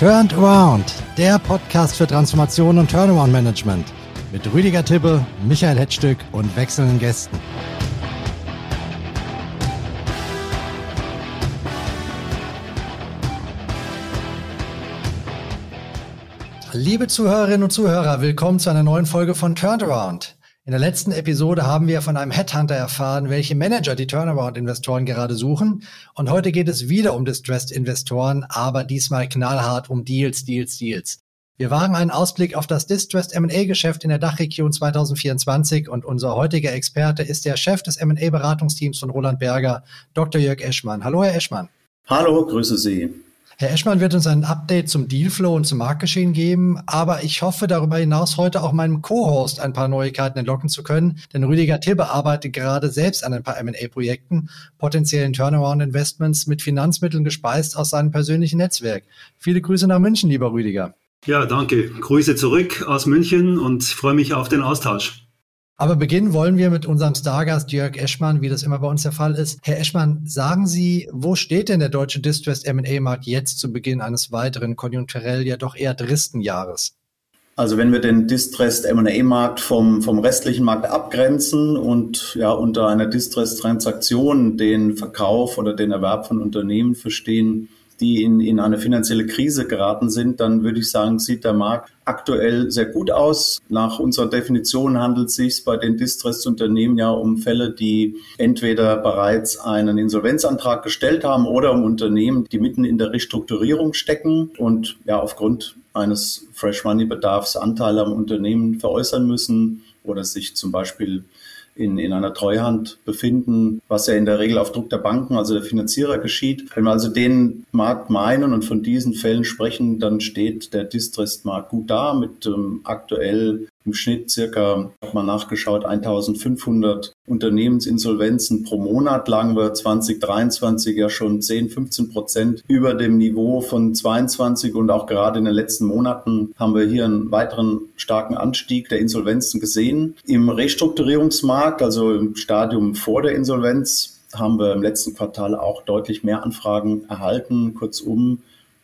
Turned Around, der Podcast für Transformation und Turnaround Management mit Rüdiger Tippe, Michael Hetzstück und wechselnden Gästen. Liebe Zuhörerinnen und Zuhörer, willkommen zu einer neuen Folge von Turned Around. In der letzten Episode haben wir von einem Headhunter erfahren, welche Manager die Turnaround-Investoren gerade suchen. Und heute geht es wieder um Distressed-Investoren, aber diesmal knallhart um Deals, Deals, Deals. Wir wagen einen Ausblick auf das Distressed M&A-Geschäft in der Dachregion 2024 und unser heutiger Experte ist der Chef des M&A-Beratungsteams von Roland Berger, Dr. Jörg Eschmann. Hallo, Herr Eschmann. Hallo, grüße Sie. Herr Eschmann wird uns ein Update zum Dealflow und zum Marktgeschehen geben, aber ich hoffe darüber hinaus heute auch meinem Co-Host ein paar Neuigkeiten entlocken zu können, denn Rüdiger Tibbe arbeitet gerade selbst an ein paar M&A-Projekten, potenziellen Turnaround-Investments mit Finanzmitteln gespeist aus seinem persönlichen Netzwerk. Viele Grüße nach München, lieber Rüdiger. Ja, danke. Grüße zurück aus München und freue mich auf den Austausch. Aber beginnen wollen wir mit unserem Stargast Jörg Eschmann, wie das immer bei uns der Fall ist. Herr Eschmann, sagen Sie, wo steht denn der deutsche Distressed M&A-Markt jetzt zu Beginn eines weiteren konjunkturell ja doch eher tristen Jahres? Also wenn wir den Distressed M&A-Markt vom, vom restlichen Markt abgrenzen und ja unter einer Distressed-Transaktion den Verkauf oder den Erwerb von Unternehmen verstehen, die in, in eine finanzielle Krise geraten sind, dann würde ich sagen, sieht der Markt aktuell sehr gut aus. Nach unserer Definition handelt es sich bei den Distress-Unternehmen ja um Fälle, die entweder bereits einen Insolvenzantrag gestellt haben oder um Unternehmen, die mitten in der Restrukturierung stecken und ja aufgrund eines Fresh Money Bedarfs Anteile am Unternehmen veräußern müssen oder sich zum Beispiel in, in einer Treuhand befinden, was ja in der Regel auf Druck der Banken, also der Finanzierer geschieht. Wenn wir also den Markt meinen und von diesen Fällen sprechen, dann steht der Distressed-Markt gut da mit ähm, aktuell im Schnitt circa, hat man nachgeschaut, 1500 Unternehmensinsolvenzen pro Monat. Lagen wir 2023 ja schon 10, 15 Prozent über dem Niveau von 22 und auch gerade in den letzten Monaten haben wir hier einen weiteren starken Anstieg der Insolvenzen gesehen. Im Restrukturierungsmarkt, also im Stadium vor der Insolvenz, haben wir im letzten Quartal auch deutlich mehr Anfragen erhalten. Kurzum,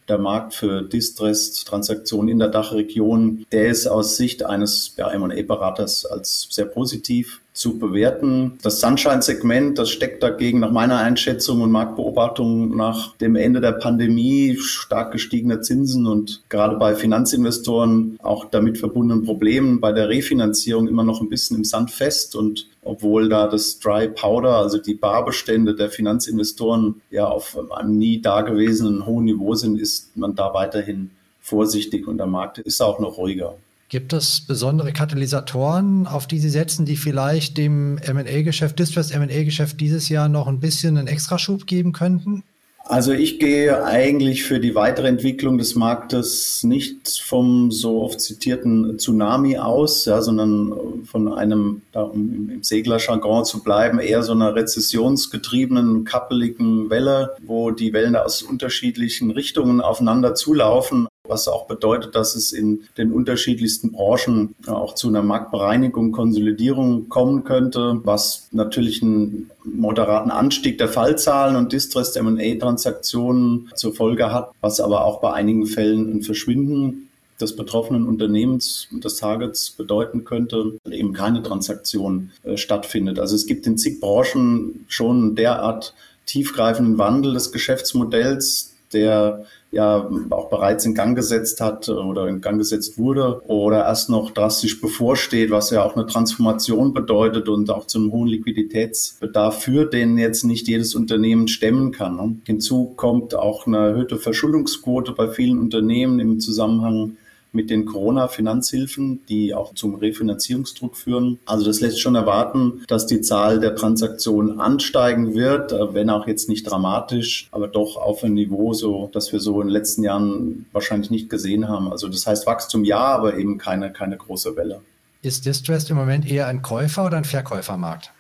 der Markt für Distress-Transaktionen in der Dachregion, der ist aus Sicht eines ja, M&A-Beraters als sehr positiv zu bewerten. Das Sunshine-Segment, das steckt dagegen nach meiner Einschätzung und Marktbeobachtung nach dem Ende der Pandemie, stark gestiegener Zinsen und gerade bei Finanzinvestoren auch damit verbundenen Problemen bei der Refinanzierung immer noch ein bisschen im Sand fest und obwohl da das Dry Powder, also die Barbestände der Finanzinvestoren ja auf einem nie dagewesenen hohen Niveau sind, ist man da weiterhin vorsichtig und der Markt ist auch noch ruhiger. Gibt es besondere Katalysatoren, auf die Sie setzen, die vielleicht dem M&A-Geschäft, Distress M&A-Geschäft dieses Jahr noch ein bisschen einen Extraschub geben könnten? Also ich gehe eigentlich für die weitere Entwicklung des Marktes nicht vom so oft zitierten Tsunami aus, ja, sondern von einem, da, um im Seglerjargon zu bleiben, eher so einer rezessionsgetriebenen, kappeligen Welle, wo die Wellen aus unterschiedlichen Richtungen aufeinander zulaufen was auch bedeutet, dass es in den unterschiedlichsten Branchen auch zu einer Marktbereinigung, Konsolidierung kommen könnte, was natürlich einen moderaten Anstieg der Fallzahlen und Distressed M&A-Transaktionen zur Folge hat, was aber auch bei einigen Fällen ein Verschwinden des betroffenen Unternehmens und des Targets bedeuten könnte, weil eben keine Transaktion äh, stattfindet. Also es gibt in zig Branchen schon derart tiefgreifenden Wandel des Geschäftsmodells, der ja auch bereits in Gang gesetzt hat oder in Gang gesetzt wurde oder erst noch drastisch bevorsteht, was ja auch eine Transformation bedeutet und auch zu einem hohen Liquiditätsbedarf führt, den jetzt nicht jedes Unternehmen stemmen kann. Hinzu kommt auch eine erhöhte Verschuldungsquote bei vielen Unternehmen im Zusammenhang mit den Corona-Finanzhilfen, die auch zum Refinanzierungsdruck führen. Also das lässt schon erwarten, dass die Zahl der Transaktionen ansteigen wird, wenn auch jetzt nicht dramatisch, aber doch auf ein Niveau, so dass wir so in den letzten Jahren wahrscheinlich nicht gesehen haben. Also das heißt Wachstum ja, aber eben keine, keine große Welle. Ist Distressed im Moment eher ein Käufer- oder ein Verkäufermarkt?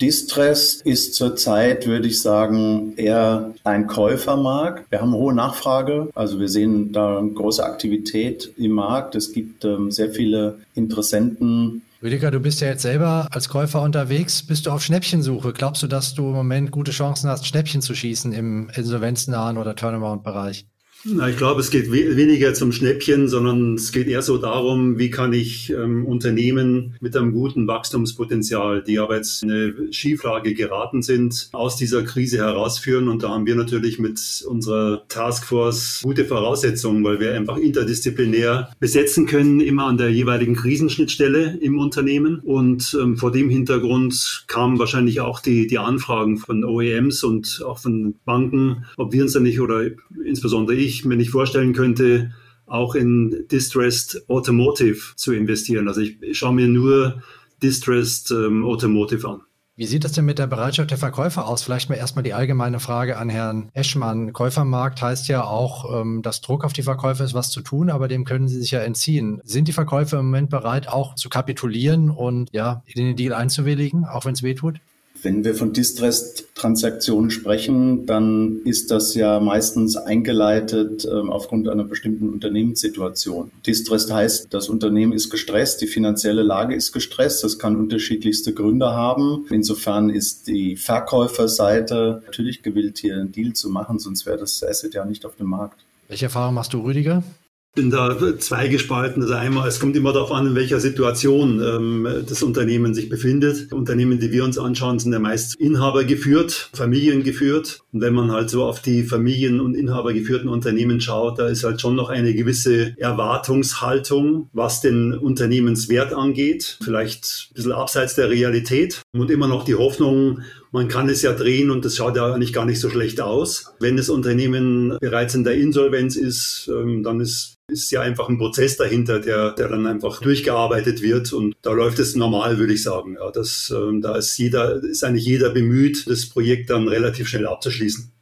Distress ist zurzeit, würde ich sagen, eher ein Käufermarkt. Wir haben hohe Nachfrage, also wir sehen da große Aktivität im Markt. Es gibt ähm, sehr viele Interessenten. Rüdiger, du bist ja jetzt selber als Käufer unterwegs. Bist du auf Schnäppchensuche? Glaubst du, dass du im Moment gute Chancen hast, Schnäppchen zu schießen im insolvenznahen oder Turnaround-Bereich? Na, ich glaube, es geht we weniger zum Schnäppchen, sondern es geht eher so darum, wie kann ich ähm, Unternehmen mit einem guten Wachstumspotenzial, die aber jetzt in eine Schieflage geraten sind, aus dieser Krise herausführen. Und da haben wir natürlich mit unserer Taskforce gute Voraussetzungen, weil wir einfach interdisziplinär besetzen können, immer an der jeweiligen Krisenschnittstelle im Unternehmen. Und ähm, vor dem Hintergrund kamen wahrscheinlich auch die, die Anfragen von OEMs und auch von Banken, ob wir uns da nicht oder insbesondere ich ich mir nicht vorstellen könnte, auch in Distressed Automotive zu investieren. Also ich schaue mir nur Distressed ähm, Automotive an. Wie sieht das denn mit der Bereitschaft der Verkäufer aus? Vielleicht mal erstmal die allgemeine Frage an Herrn Eschmann. Käufermarkt heißt ja auch, ähm, dass Druck auf die Verkäufer ist, was zu tun, aber dem können sie sich ja entziehen. Sind die Verkäufer im Moment bereit, auch zu kapitulieren und ja, in den Deal einzuwilligen, auch wenn es weh tut? Wenn wir von Distressed-Transaktionen sprechen, dann ist das ja meistens eingeleitet äh, aufgrund einer bestimmten Unternehmenssituation. Distressed heißt, das Unternehmen ist gestresst, die finanzielle Lage ist gestresst. Das kann unterschiedlichste Gründe haben. Insofern ist die Verkäuferseite natürlich gewillt, hier einen Deal zu machen, sonst wäre das Asset ja nicht auf dem Markt. Welche Erfahrung machst du, Rüdiger? Bin da zweigespalten. Also einmal, es kommt immer darauf an, in welcher Situation ähm, das Unternehmen sich befindet. Unternehmen, die wir uns anschauen, sind ja meist Inhaber geführt, Familien geführt. Und wenn man halt so auf die Familien- und Inhaber geführten Unternehmen schaut, da ist halt schon noch eine gewisse Erwartungshaltung, was den Unternehmenswert angeht. Vielleicht ein bisschen abseits der Realität und immer noch die Hoffnung, man kann es ja drehen und das schaut ja eigentlich gar nicht so schlecht aus. Wenn das Unternehmen bereits in der Insolvenz ist, ähm, dann ist ist ja einfach ein Prozess dahinter, der, der dann einfach durchgearbeitet wird und da läuft es normal, würde ich sagen. Ja, das, ähm, da ist jeder, ist eigentlich jeder bemüht, das Projekt dann relativ schnell abzuschließen.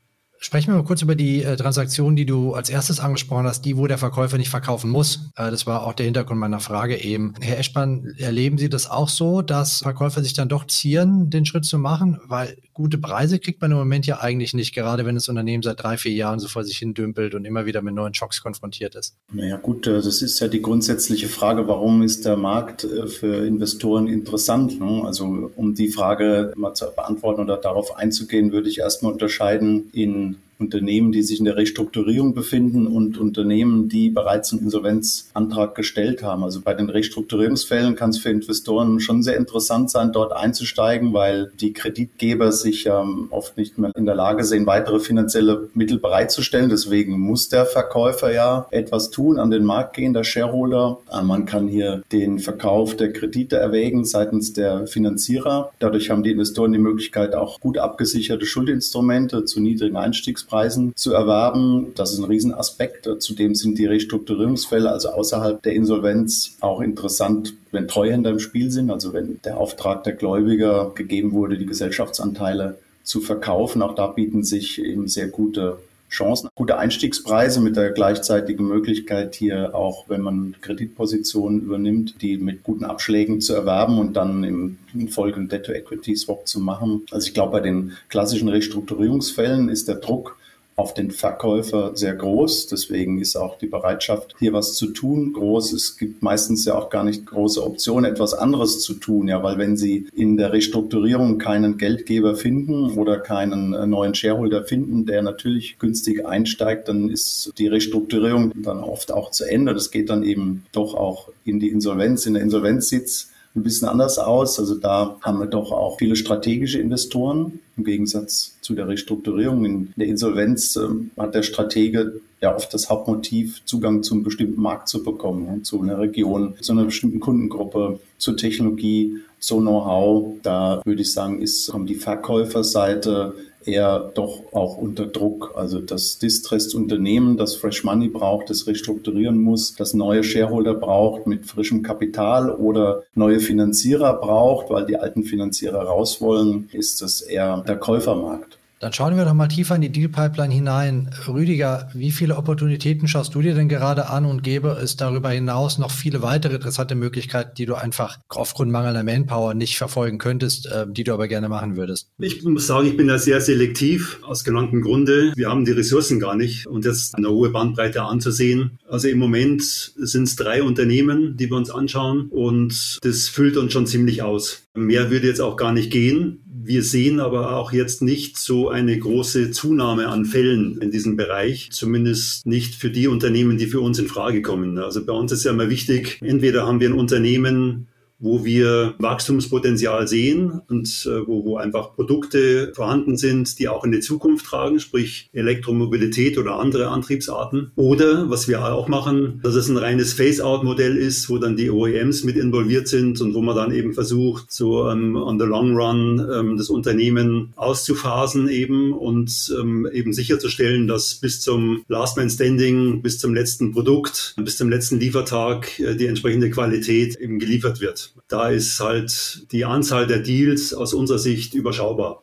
Sprechen wir mal kurz über die äh, Transaktion, die du als erstes angesprochen hast, die, wo der Verkäufer nicht verkaufen muss. Äh, das war auch der Hintergrund meiner Frage eben. Herr Eschmann, erleben Sie das auch so, dass Verkäufer sich dann doch zieren, den Schritt zu machen? Weil gute Preise kriegt man im Moment ja eigentlich nicht, gerade wenn das Unternehmen seit drei, vier Jahren so vor sich hin dümpelt und immer wieder mit neuen Schocks konfrontiert ist. Naja gut, äh, das ist ja die grundsätzliche Frage, warum ist der Markt äh, für Investoren interessant? Ne? Also um die Frage mal zu beantworten oder darauf einzugehen, würde ich erstmal unterscheiden in Unternehmen, die sich in der Restrukturierung befinden und Unternehmen, die bereits einen Insolvenzantrag gestellt haben. Also bei den Restrukturierungsfällen kann es für Investoren schon sehr interessant sein, dort einzusteigen, weil die Kreditgeber sich ähm, oft nicht mehr in der Lage sehen, weitere finanzielle Mittel bereitzustellen. Deswegen muss der Verkäufer ja etwas tun, an den Markt gehen, der Shareholder. Äh, man kann hier den Verkauf der Kredite erwägen seitens der Finanzierer. Dadurch haben die Investoren die Möglichkeit, auch gut abgesicherte Schuldinstrumente zu niedrigen Einstiegspreisen Einkaufspreisen zu erwerben. Das ist ein Riesenaspekt. Zudem sind die Restrukturierungsfälle, also außerhalb der Insolvenz, auch interessant, wenn Treuhänder im Spiel sind, also wenn der Auftrag der Gläubiger gegeben wurde, die Gesellschaftsanteile zu verkaufen. Auch da bieten sich eben sehr gute Chancen, gute Einstiegspreise mit der gleichzeitigen Möglichkeit hier auch, wenn man Kreditpositionen übernimmt, die mit guten Abschlägen zu erwerben und dann im Folge einen Debt-to-Equity-Swap zu machen. Also ich glaube, bei den klassischen Restrukturierungsfällen ist der Druck auf den Verkäufer sehr groß. Deswegen ist auch die Bereitschaft, hier was zu tun, groß. Es gibt meistens ja auch gar nicht große Optionen, etwas anderes zu tun. Ja, weil wenn Sie in der Restrukturierung keinen Geldgeber finden oder keinen äh, neuen Shareholder finden, der natürlich günstig einsteigt, dann ist die Restrukturierung dann oft auch zu Ende. Das geht dann eben doch auch in die Insolvenz. In der Insolvenz sitzt ein bisschen anders aus. Also da haben wir doch auch viele strategische Investoren im Gegensatz zu der Restrukturierung. In der Insolvenz äh, hat der Stratege ja oft das Hauptmotiv, Zugang zu einem bestimmten Markt zu bekommen, ja, zu einer Region, zu einer bestimmten Kundengruppe, zur Technologie, so Know-how. Da würde ich sagen, ist die Verkäuferseite eher doch auch unter Druck. Also das Distressed-Unternehmen, das Fresh Money braucht, das restrukturieren muss, das neue Shareholder braucht mit frischem Kapital oder neue Finanzierer braucht, weil die alten Finanzierer raus wollen, ist das eher der Käufermarkt. Dann schauen wir doch mal tiefer in die Deal-Pipeline hinein. Rüdiger, wie viele Opportunitäten schaust du dir denn gerade an und gäbe es darüber hinaus noch viele weitere interessante Möglichkeiten, die du einfach aufgrund mangelnder Manpower nicht verfolgen könntest, äh, die du aber gerne machen würdest? Ich muss sagen, ich bin da sehr selektiv aus genanntem Grunde. Wir haben die Ressourcen gar nicht und jetzt eine hohe Bandbreite anzusehen. Also im Moment sind es drei Unternehmen, die wir uns anschauen und das füllt uns schon ziemlich aus. Mehr würde jetzt auch gar nicht gehen Wir sehen aber auch jetzt nicht so eine große Zunahme an Fällen in diesem Bereich, zumindest nicht für die Unternehmen, die für uns in Frage kommen. Also bei uns ist ja immer wichtig, entweder haben wir ein Unternehmen, wo wir Wachstumspotenzial sehen und äh, wo, wo einfach Produkte vorhanden sind, die auch in die Zukunft tragen, sprich Elektromobilität oder andere Antriebsarten. Oder was wir auch machen, dass es ein reines Phase-out-Modell ist, wo dann die OEMs mit involviert sind und wo man dann eben versucht, so ähm, on the long run ähm, das Unternehmen auszuphasen eben und ähm, eben sicherzustellen, dass bis zum Last Man Standing, bis zum letzten Produkt, bis zum letzten Liefertag äh, die entsprechende Qualität eben geliefert wird. Da ist halt die Anzahl der Deals aus unserer Sicht überschaubar.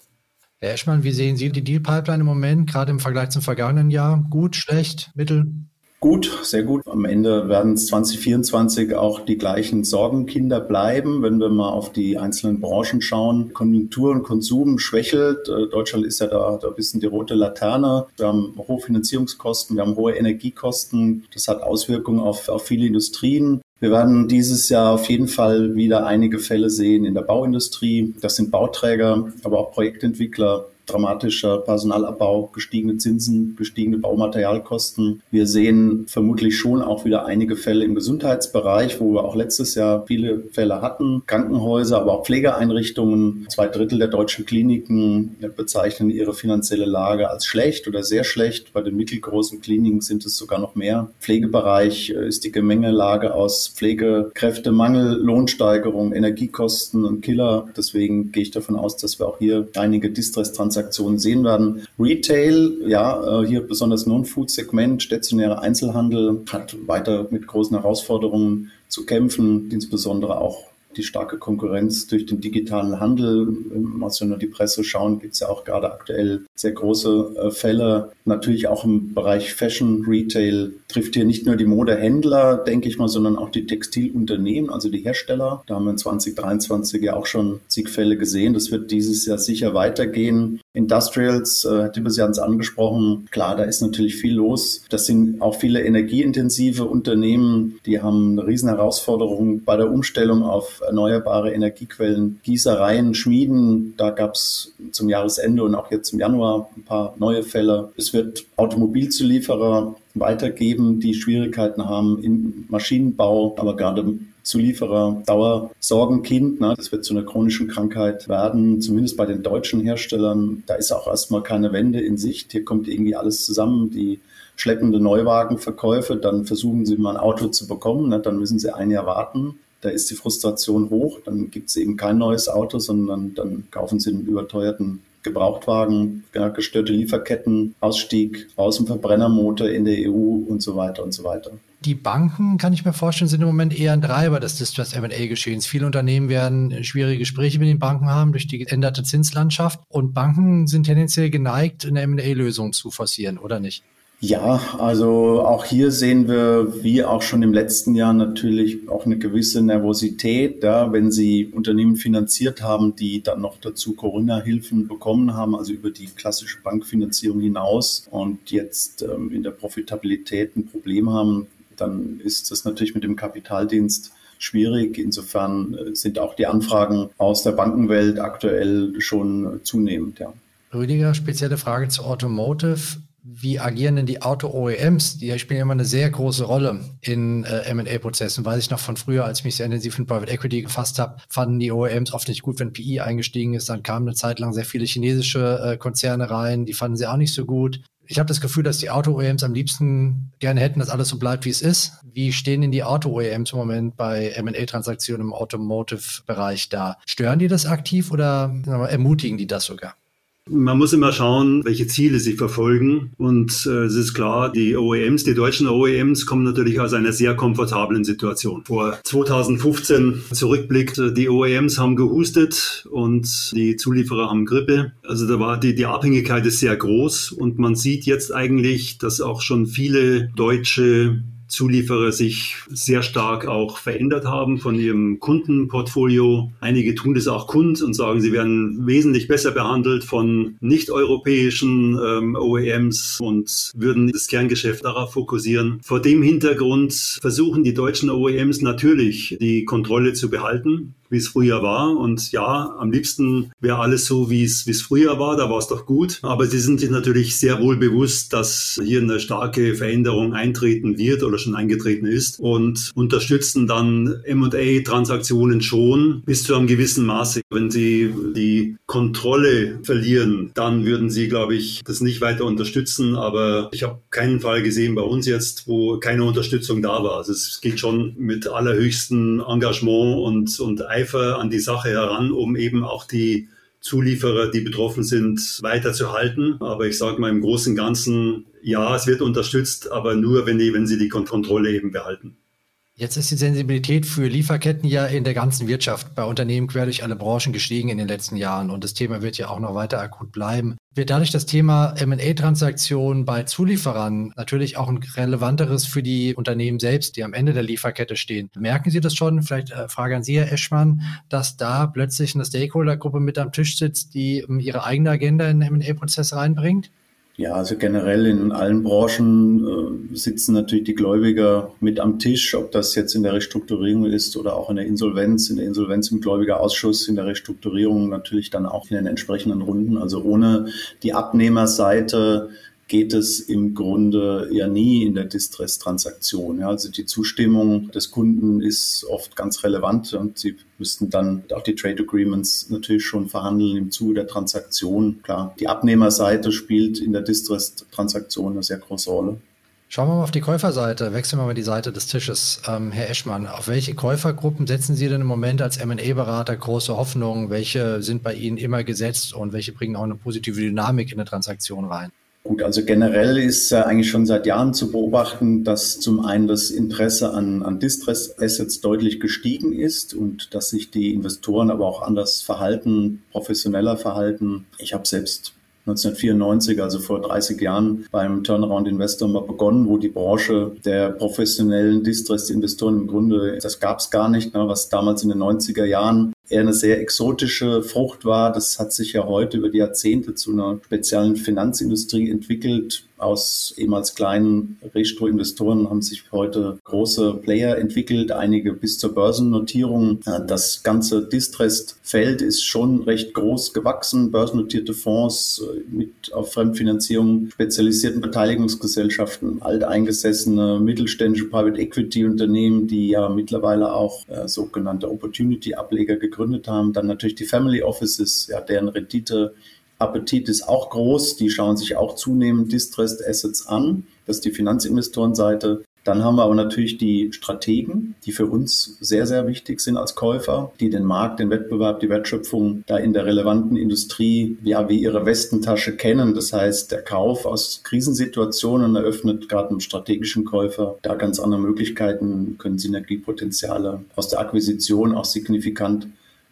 Herr Eschmann, wie sehen Sie die Deal-Pipeline im Moment, gerade im Vergleich zum vergangenen Jahr? Gut, schlecht, mittel? Gut, sehr gut. Am Ende werden es 2024 auch die gleichen Sorgenkinder bleiben, wenn wir mal auf die einzelnen Branchen schauen. Konjunktur und Konsum schwächelt. Äh, Deutschland ist ja da, da ein bisschen die rote Laterne. Wir haben hohe Finanzierungskosten, wir haben hohe Energiekosten. Das hat Auswirkungen auf, auf viele Industrien. Wir werden dieses Jahr auf jeden Fall wieder einige Fälle sehen in der Bauindustrie. Das sind Bauträger, aber auch Projektentwickler, dramatischer Personalabbau, gestiegene Zinsen, gestiegene Baumaterialkosten. Wir sehen vermutlich schon auch wieder einige Fälle im Gesundheitsbereich, wo wir auch letztes Jahr viele Fälle hatten. Krankenhäuser, aber auch Pflegeeinrichtungen. Zwei Drittel der deutschen Kliniken bezeichnen ihre finanzielle Lage als schlecht oder sehr schlecht. Bei den mittelgroßen Kliniken sind es sogar noch mehr. Pflegebereich äh, ist die Gemengelage aus Pflegekräftemangel, Lohnsteigerung, Energiekosten und Killer. Deswegen gehe ich davon aus, dass wir auch hier einige Distress-Transaktionen Transaktionen sehen werden. Retail, ja, äh, hier besonders Non-Food-Segment, stationärer Einzelhandel hat weiter mit großen Herausforderungen zu kämpfen, insbesondere auch die starke Konkurrenz durch den digitalen Handel. Wenn wir nur die Presse schauen, gibt es ja auch gerade aktuell sehr große äh, Fälle. Natürlich auch im Bereich Fashion, Retail trifft hier nicht nur die Modehändler, denke ich mal, sondern auch die Textilunternehmen, also die Hersteller. Da haben wir in 2023 ja auch schon zig Fälle gesehen. Das wird dieses Jahr sicher weitergehen. Industrials, äh, Tippes hat es angesprochen, klar, da ist natürlich viel los. Das sind auch viele energieintensive Unternehmen, die haben eine riesen Herausforderung bei der Umstellung auf erneuerbare Energiequellen, Gießereien, Schmieden. Da gab es zum Jahresende und auch jetzt im Januar ein paar neue Fälle. Es wird Automobilzulieferer weitergeben, die Schwierigkeiten haben im Maschinenbau, aber gerade Zulieferer Dauersorgenkind. Ne? Das wird zu einer chronischen Krankheit werden, zumindest bei den deutschen Herstellern. Da ist auch erstmal keine Wende in Sicht. Hier kommt irgendwie alles zusammen. Die schleppende Neuwagenverkäufe, dann versuchen sie mal ein Auto zu bekommen, ne? dann müssen sie ein Jahr warten da ist die Frustration hoch, dann gibt es eben kein neues Auto, sondern dann kaufen sie einen überteuerten Gebrauchtwagen, gestörte Lieferketten, Ausstieg aus dem Verbrennermotor in der EU und so weiter und so weiter. Die Banken, kann ich mir vorstellen, sind im Moment eher ein Treiber des Distress M&A-Geschehens. Viele Unternehmen werden schwierige Gespräche mit den Banken haben durch die geänderte Zinslandschaft und Banken sind tendenziell geneigt, eine M&A-Lösung zu forcieren, oder nicht? Ja, also auch hier sehen wir, wie auch schon im letzten Jahr natürlich auch eine gewisse Nervosität, ja, wenn Sie Unternehmen finanziert haben, die dann noch dazu Corona-Hilfen bekommen haben, also über die klassische Bankfinanzierung hinaus und jetzt ähm, in der Profitabilität ein Problem haben, dann ist das natürlich mit dem Kapitaldienst schwierig. Insofern äh, sind auch die Anfragen aus der Bankenwelt aktuell schon zunehmend, ja. Rüdiger, spezielle Frage zu Automotive wie agieren denn die Auto-OEMs? Die spielen immer eine sehr große Rolle in äh, M&A-Prozessen. Weiß ich noch von früher, als ich mich sehr intensiv in Private Equity gefasst habe, fanden die OEMs oft nicht gut, wenn PI eingestiegen ist. Dann kamen eine Zeit lang sehr viele chinesische äh, Konzerne rein. Die fanden sie auch nicht so gut. Ich habe das Gefühl, dass die Auto-OEMs am liebsten gerne hätten, dass alles so bleibt, wie es ist. Wie stehen denn die Auto-OEMs im Moment bei M&A-Transaktionen im Automotive-Bereich da? Stören die das aktiv oder ermutigen die das sogar? Man muss immer schauen, welche Ziele sie verfolgen. Und äh, es ist klar, die OEMs, die deutschen OEMs kommen natürlich aus einer sehr komfortablen Situation. Vor 2015 zurückblickt, äh, die OEMs haben gehustet und die Zulieferer haben Grippe. Also da war die, die Abhängigkeit ist sehr groß und man sieht jetzt eigentlich, dass auch schon viele deutsche Zulieferer sich sehr stark auch verändert haben von ihrem Kundenportfolio. Einige tun das auch kund und sagen, sie werden wesentlich besser behandelt von nicht-europäischen ähm, OEMs und würden das Kerngeschäft darauf fokussieren. Vor dem Hintergrund versuchen die deutschen OEMs natürlich die Kontrolle zu behalten wie es früher war. Und ja, am liebsten wäre alles so, wie es, früher war. Da war es doch gut. Aber sie sind sich natürlich sehr wohl bewusst, dass hier eine starke Veränderung eintreten wird oder schon eingetreten ist und unterstützen dann M&A-Transaktionen schon bis zu einem gewissen Maße. Wenn sie die Kontrolle verlieren, dann würden sie, glaube ich, das nicht weiter unterstützen. Aber ich habe keinen Fall gesehen bei uns jetzt, wo keine Unterstützung da war. Also es geht schon mit allerhöchstem Engagement und, und Eifer an die Sache heran, um eben auch die Zulieferer, die betroffen sind, weiterzuhalten. Aber ich sage mal im Großen und Ganzen, ja, es wird unterstützt, aber nur, wenn, die, wenn sie die Kontrolle eben behalten. Jetzt ist die Sensibilität für Lieferketten ja in der ganzen Wirtschaft bei Unternehmen quer durch alle Branchen gestiegen in den letzten Jahren und das Thema wird ja auch noch weiter akut bleiben. Wird dadurch das Thema M&A-Transaktionen bei Zulieferern natürlich auch ein relevanteres für die Unternehmen selbst, die am Ende der Lieferkette stehen? Merken Sie das schon? Vielleicht äh, Frage an Sie, Herr Eschmann, dass da plötzlich eine Stakeholder-Gruppe mit am Tisch sitzt, die um, ihre eigene Agenda in den M&A-Prozess reinbringt? Ja, also generell in allen Branchen äh, sitzen natürlich die Gläubiger mit am Tisch, ob das jetzt in der Restrukturierung ist oder auch in der Insolvenz, in der Insolvenz im Gläubigerausschuss, in der Restrukturierung natürlich dann auch in den entsprechenden Runden. Also ohne die Abnehmerseite geht es im Grunde ja nie in der Distress-Transaktion. Ja, also die Zustimmung des Kunden ist oft ganz relevant und sie müssten dann auch die Trade Agreements natürlich schon verhandeln im Zuge der Transaktion. Klar, die Abnehmerseite spielt in der Distress-Transaktion eine sehr große Rolle. Schauen wir mal auf die Käuferseite. Wechseln wir mal die Seite des Tisches. Ähm, Herr Eschmann, auf welche Käufergruppen setzen Sie denn im Moment als M&A-Berater große Hoffnungen? Welche sind bei Ihnen immer gesetzt und welche bringen auch eine positive Dynamik in eine Transaktion rein? Gut, also generell ist eigentlich schon seit Jahren zu beobachten, dass zum einen das Interesse an, an Distress-Assets deutlich gestiegen ist und dass sich die Investoren aber auch anders verhalten, professioneller verhalten. Ich habe selbst 1994, also vor 30 Jahren, beim Turnaround Investor mal begonnen, wo die Branche der professionellen Distress-Investoren im Grunde, das gab es gar nicht, ne, was damals in den 90er Jahren eher eine sehr exotische Frucht war. Das hat sich ja heute über die Jahrzehnte zu einer speziellen Finanzindustrie entwickelt. Aus ehemals kleinen Restro-Investoren haben sich heute große Player entwickelt, einige bis zur Börsennotierung. Das ganze Distressed-Feld ist schon recht groß gewachsen. Börsennotierte Fonds äh, mit auf Fremdfinanzierung spezialisierten Beteiligungsgesellschaften, alteingesessene mittelständische Private Equity Unternehmen, die ja mittlerweile auch äh, sogenannte Opportunity-Ableger gegründet gegründet haben. Dann natürlich die Family Offices, ja, deren Rendite Appetit ist auch groß. Die schauen sich auch zunehmend Distressed Assets an. Das ist die Finanzinvestorenseite. Dann haben wir aber natürlich die Strategen, die für uns sehr, sehr wichtig sind als Käufer, die den Markt, den Wettbewerb, die Wertschöpfung da in der relevanten Industrie ja wie ihre Westentasche kennen. Das heißt, der Kauf aus Krisensituationen eröffnet gerade einem strategischen Käufer da ganz andere Möglichkeiten, können Synergiepotenziale aus der Akquisition auch signifikant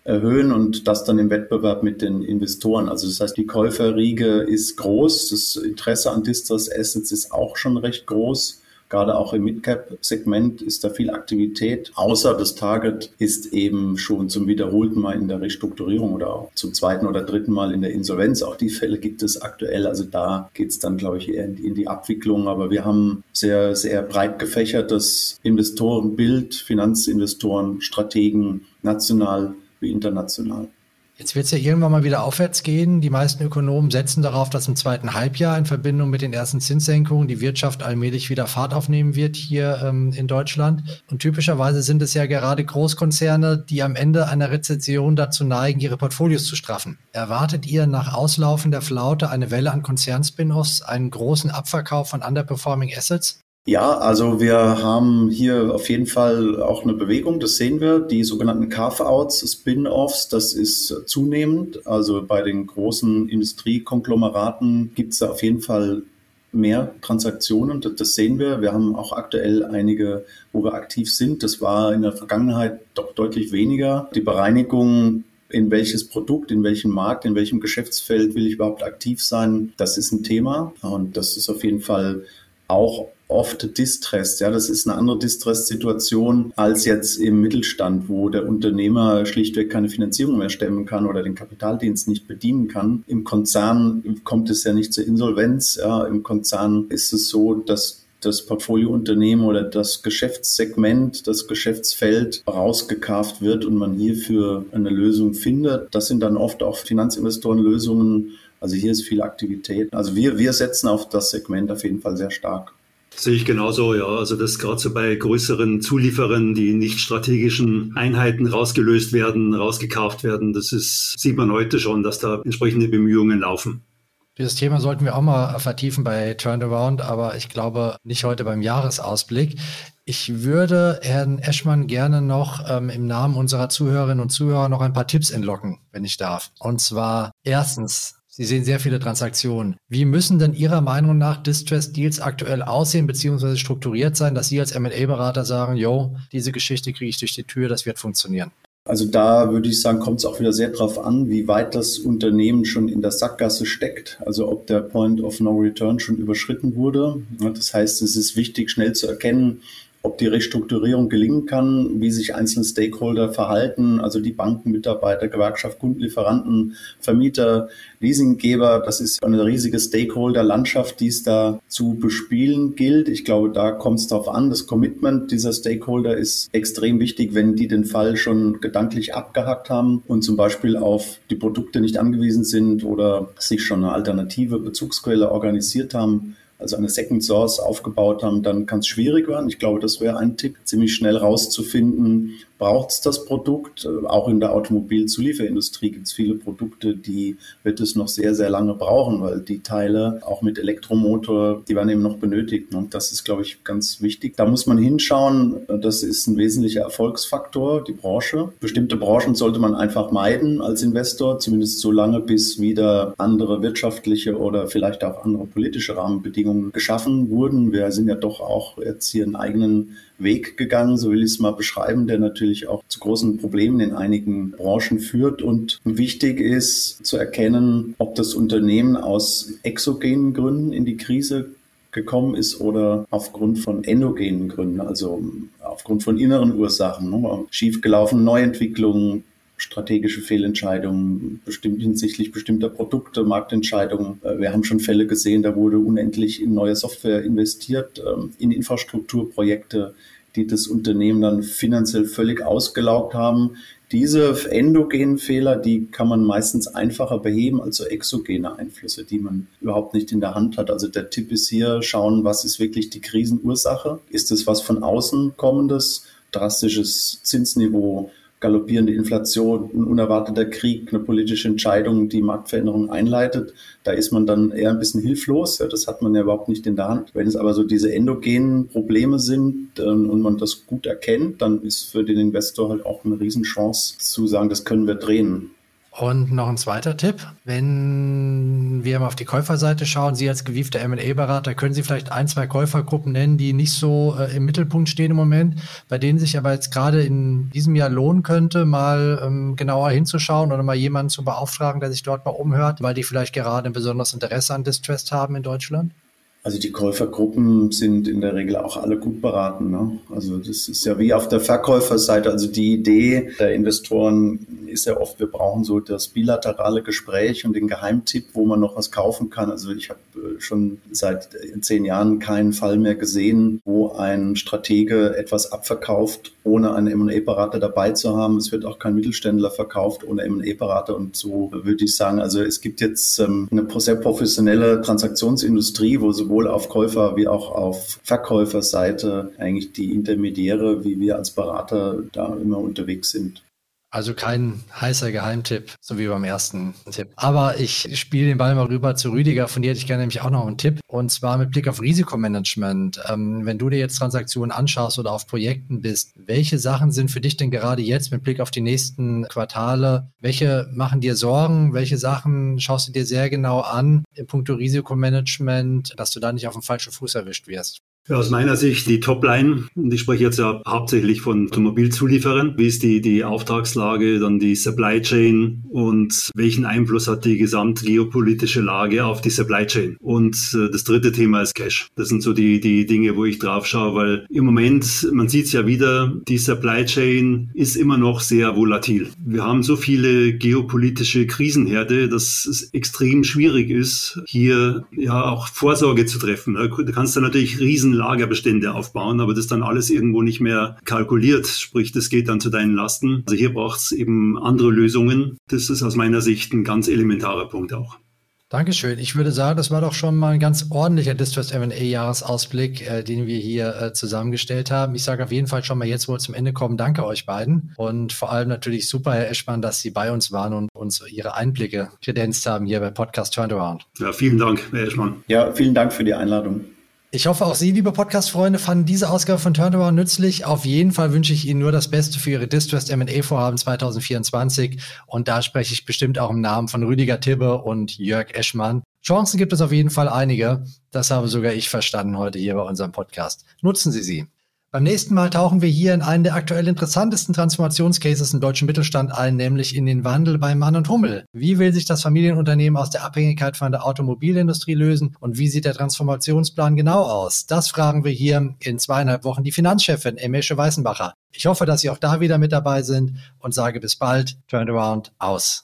erhöhen und das dann im Wettbewerb mit den Investoren. Also das heißt, die Käuferriege ist groß, das Interesse an Distress Assets ist auch schon recht groß. Gerade auch im Midcap-Segment ist da viel Aktivität. Außer das Target ist eben schon zum wiederholten Mal in der Restrukturierung oder auch zum zweiten oder dritten Mal in der Insolvenz. Auch die Fälle gibt es aktuell. Also da geht es dann, glaube ich, eher in die, Abwicklung. Aber wir haben sehr, sehr breit gefächertes Investorenbild, Finanzinvestoren, Strategen, national wie international. Jetzt wird es ja irgendwann mal wieder aufwärts gehen. Die meisten Ökonomen setzen darauf, dass im zweiten Halbjahr in Verbindung mit den ersten Zinssenkungen die Wirtschaft allmählich wieder Fahrt aufnehmen wird hier ähm, in Deutschland. Und typischerweise sind es ja gerade Großkonzerne, die am Ende einer Rezession dazu neigen, ihre Portfolios zu straffen. Erwartet ihr nach Auslaufen der Flaute eine Welle an Konzernspin-offs, einen großen Abverkauf von underperforming Assets? Ja, also wir haben hier auf jeden Fall auch eine Bewegung, das sehen wir. Die sogenannten Carve-outs, Spin-offs, das ist zunehmend. Also bei den großen Industriekonglomeraten gibt es da auf jeden Fall mehr Transaktionen. Das, sehen wir. Wir haben auch aktuell einige, wo wir aktiv sind. Das war in der Vergangenheit doch deutlich weniger. Die Bereinigung in welches Produkt, in welchem Markt, in welchem Geschäftsfeld will ich überhaupt aktiv sein, das ist ein Thema. Und das ist auf jeden Fall auch oft Distress. Ja, das ist eine andere Distress-Situation als jetzt im Mittelstand, wo der Unternehmer schlichtweg keine Finanzierung mehr stemmen kann oder den Kapitaldienst nicht bedienen kann. Im Konzern kommt es ja nicht zur Insolvenz. Ja, Im Konzern ist es so, dass das Portfoliounternehmen oder das Geschäftssegment, das Geschäftsfeld rausgekauft wird und man hierfür eine Lösung findet. Das sind dann oft auch Finanzinvestorenlösungen. Also hier ist viel Aktivität. Also wir, wir setzen auf das Segment auf jeden Fall sehr stark. Sehe ich genauso, ja. Also das gerade so bei größeren Zulieferern, die nicht strategischen Einheiten rausgelöst werden, rausgekauft werden, das ist, sieht man heute schon, dass da entsprechende Bemühungen laufen. Dieses Thema sollten wir auch mal vertiefen bei Turnaround, aber ich glaube nicht heute beim Jahresausblick. Ich würde Herrn Eschmann gerne noch ähm, im Namen unserer Zuhörerinnen und Zuhörer noch ein paar Tipps entlocken, wenn ich darf. Und zwar erstens, Sie sehen sehr viele Transaktionen. Wie müssen denn Ihrer Meinung nach Distressed Deals aktuell aussehen bzw. strukturiert sein, dass Sie als M&A-Berater sagen, yo, diese Geschichte kriege ich durch die Tür, das wird funktionieren? Also da würde ich sagen, kommt es auch wieder sehr darauf an, wie weit das Unternehmen schon in der Sackgasse steckt. Also ob der Point of No Return schon überschritten wurde. Das heißt, es ist wichtig, schnell zu erkennen, ob die Restrukturierung gelingen kann, wie sich einzelne Stakeholder verhalten, also die Banken, Mitarbeiter, Gewerkschaft, Kunden, Lieferanten, Vermieter, Leasinggeber. Das ist eine riesige Stakeholder-Landschaft, die es da zu bespielen gilt. Ich glaube, da kommt es darauf an. Das Commitment dieser Stakeholder ist extrem wichtig, wenn die den Fall schon gedanklich abgehackt haben und zum Beispiel auf die Produkte nicht angewiesen sind oder sich schon eine alternative Bezugsquelle organisiert haben also eine Second Source aufgebaut haben, dann kann es schwierig werden. Ich glaube, das wäre ein Tipp, ziemlich schnell rauszufinden, braucht es das Produkt. Auch in der Automobilzulieferindustrie gibt es viele Produkte, die wird es noch sehr, sehr lange brauchen, weil die Teile auch mit Elektromotor, die werden eben noch benötigt. Und das ist, glaube ich, ganz wichtig. Da muss man hinschauen. Das ist ein wesentlicher Erfolgsfaktor, die Branche. Bestimmte Branchen sollte man einfach meiden als Investor, zumindest so lange, bis wieder andere wirtschaftliche oder vielleicht auch andere politische Rahmenbedingungen geschaffen wurden. Wir sind ja doch auch jetzt hier einen eigenen Weg gegangen, so will ich es mal beschreiben, der natürlich auch zu großen Problemen in einigen Branchen führt. Und wichtig ist zu erkennen, ob das Unternehmen aus exogenen Gründen in die Krise gekommen ist oder aufgrund von endogenen Gründen, also aufgrund von inneren Ursachen, ne? schiefgelaufene Neuentwicklungen, strategische Fehlentscheidungen, bestimmt hinsichtlich bestimmter Produkte, Marktentscheidungen. Äh, wir haben schon Fälle gesehen, da wurde unendlich in neue Software investiert, ähm, in Infrastrukturprojekte, die das Unternehmen dann finanziell völlig ausgelaugt haben. Diese endogenen Fehler, die kann man meistens einfacher beheben als so exogene Einflüsse, die man überhaupt nicht in der Hand hat. Also der Tipp ist hier, schauen, was ist wirklich die Krisenursache? Ist es was von außen kommendes, drastisches Zinsniveau, galoppierende Inflation, ein unerwarteter Krieg, eine politische Entscheidung, die Marktveränderungen einleitet, da ist man dann eher ein bisschen hilflos. Das hat man ja überhaupt nicht in der Hand. Wenn es aber so diese endogenen Probleme sind ähm, und man das gut erkennt, dann ist für den Investor halt auch eine Riesenchance zu sagen, das können wir drehen. Und noch ein zweiter Tipp, wenn wir mal auf die Käuferseite schauen, Sie als gewiefter M&A-Berater, können Sie vielleicht ein, zwei Käufergruppen nennen, die nicht so äh, im Mittelpunkt stehen im Moment, bei denen sich aber jetzt gerade in diesem Jahr lohnen könnte, mal ähm, genauer hinzuschauen oder mal jemanden zu beauftragen, der sich dort mal umhört, weil die vielleicht gerade ein besonderes Interesse an Distressed haben in Deutschland? Also die Käufergruppen sind in der Regel auch alle gut beraten. Ne? Also das ist ja wie auf der Verkäuferseite. Also die Idee der Investoren ist ja oft, wir brauchen so das bilaterale Gespräch und den Geheimtipp, wo man noch was kaufen kann. Also ich habe äh, schon seit zehn Jahren keinen Fall mehr gesehen, wo ein Stratege etwas abverkauft, ohne einen M&A-Berater dabei zu haben. Es wird auch kein Mittelständler verkauft ohne M&A-Berater. Und so würde ich sagen, also es gibt jetzt ähm, eine sehr professionelle Transaktionsindustrie, wo sowohl auf Käufer- wie auch auf Verkäuferseite eigentlich die Intermediäre, wie wir als Berater da immer unterwegs sind. Also kein heißer Geheimtipp, so wie beim ersten Tipp. Aber ich spiele den Ball mal rüber zu Rüdiger. Von dir hätte ich gerne nämlich auch noch einen Tipp. Und zwar mit Blick auf Risikomanagement. Ähm, wenn du dir jetzt Transaktionen anschaust oder auf Projekten bist, welche Sachen sind für dich denn gerade jetzt mit Blick auf die nächsten Quartale? Welche machen dir Sorgen? Welche Sachen schaust du dir sehr genau an im puncto Risikomanagement, dass du da nicht auf dem falschen Fuß erwischt wirst? Ja, aus meiner Sicht die Topline, und ich spreche jetzt ja hauptsächlich von Automobilzulieferern, wie ist die, die Auftragslage, dann die Supply Chain und welchen Einfluss hat die gesamtgeopolitische Lage auf die Supply Chain. Und äh, das dritte Thema ist Cash. Das sind so die, die Dinge, wo ich drauf schaue, weil im Moment, man sieht es ja wieder, die Supply Chain ist immer noch sehr volatil. Wir haben so viele geopolitische Krisenherde, dass es extrem schwierig ist, hier ja auch Vorsorge zu treffen. Da kannst du natürlich riesen Lagerbestände aufbauen, aber das dann alles irgendwo nicht mehr kalkuliert, sprich, das geht dann zu deinen Lasten. Also hier braucht es eben andere Lösungen. Das ist aus meiner Sicht ein ganz elementarer Punkt auch. Dankeschön. Ich würde sagen, das war doch schon mal ein ganz ordentlicher Distress M&A-Jahresausblick, äh, den wir hier äh, zusammengestellt haben. Ich sage auf jeden Fall schon mal jetzt, wo wir zum Ende kommen, danke euch beiden. Und vor allem natürlich super, Herr Eschmann, dass Sie bei uns waren und uns Ihre Einblicke kredenzt haben hier bei Podcast Turnaround. Ja, vielen Dank, Herr Eschmann. Ja, vielen Dank für die Einladung. Ich hoffe, auch Sie, liebe Podcast-Freunde, fanden diese Ausgabe von Turnaround nützlich. Auf jeden Fall wünsche ich Ihnen nur das Beste für Ihre Distressed M&A-Vorhaben 2024. Und da spreche ich bestimmt auch im Namen von Rüdiger Tibbe und Jörg Eschmann. Chancen gibt es auf jeden Fall einige. Das habe sogar ich verstanden heute hier bei unserem Podcast. Nutzen Sie sie. Beim nächsten Mal tauchen wir hier in einen der aktuell interessantesten Transformationscases im deutschen Mittelstand ein, nämlich in den Wandel bei Mann und Hummel. Wie will sich das Familienunternehmen aus der Abhängigkeit von der Automobilindustrie lösen und wie sieht der Transformationsplan genau aus? Das fragen wir hier in zweieinhalb Wochen die Finanzchefin Emesche Weißenbacher. Ich hoffe, dass Sie auch da wieder mit dabei sind und sage bis bald. Turnaround aus.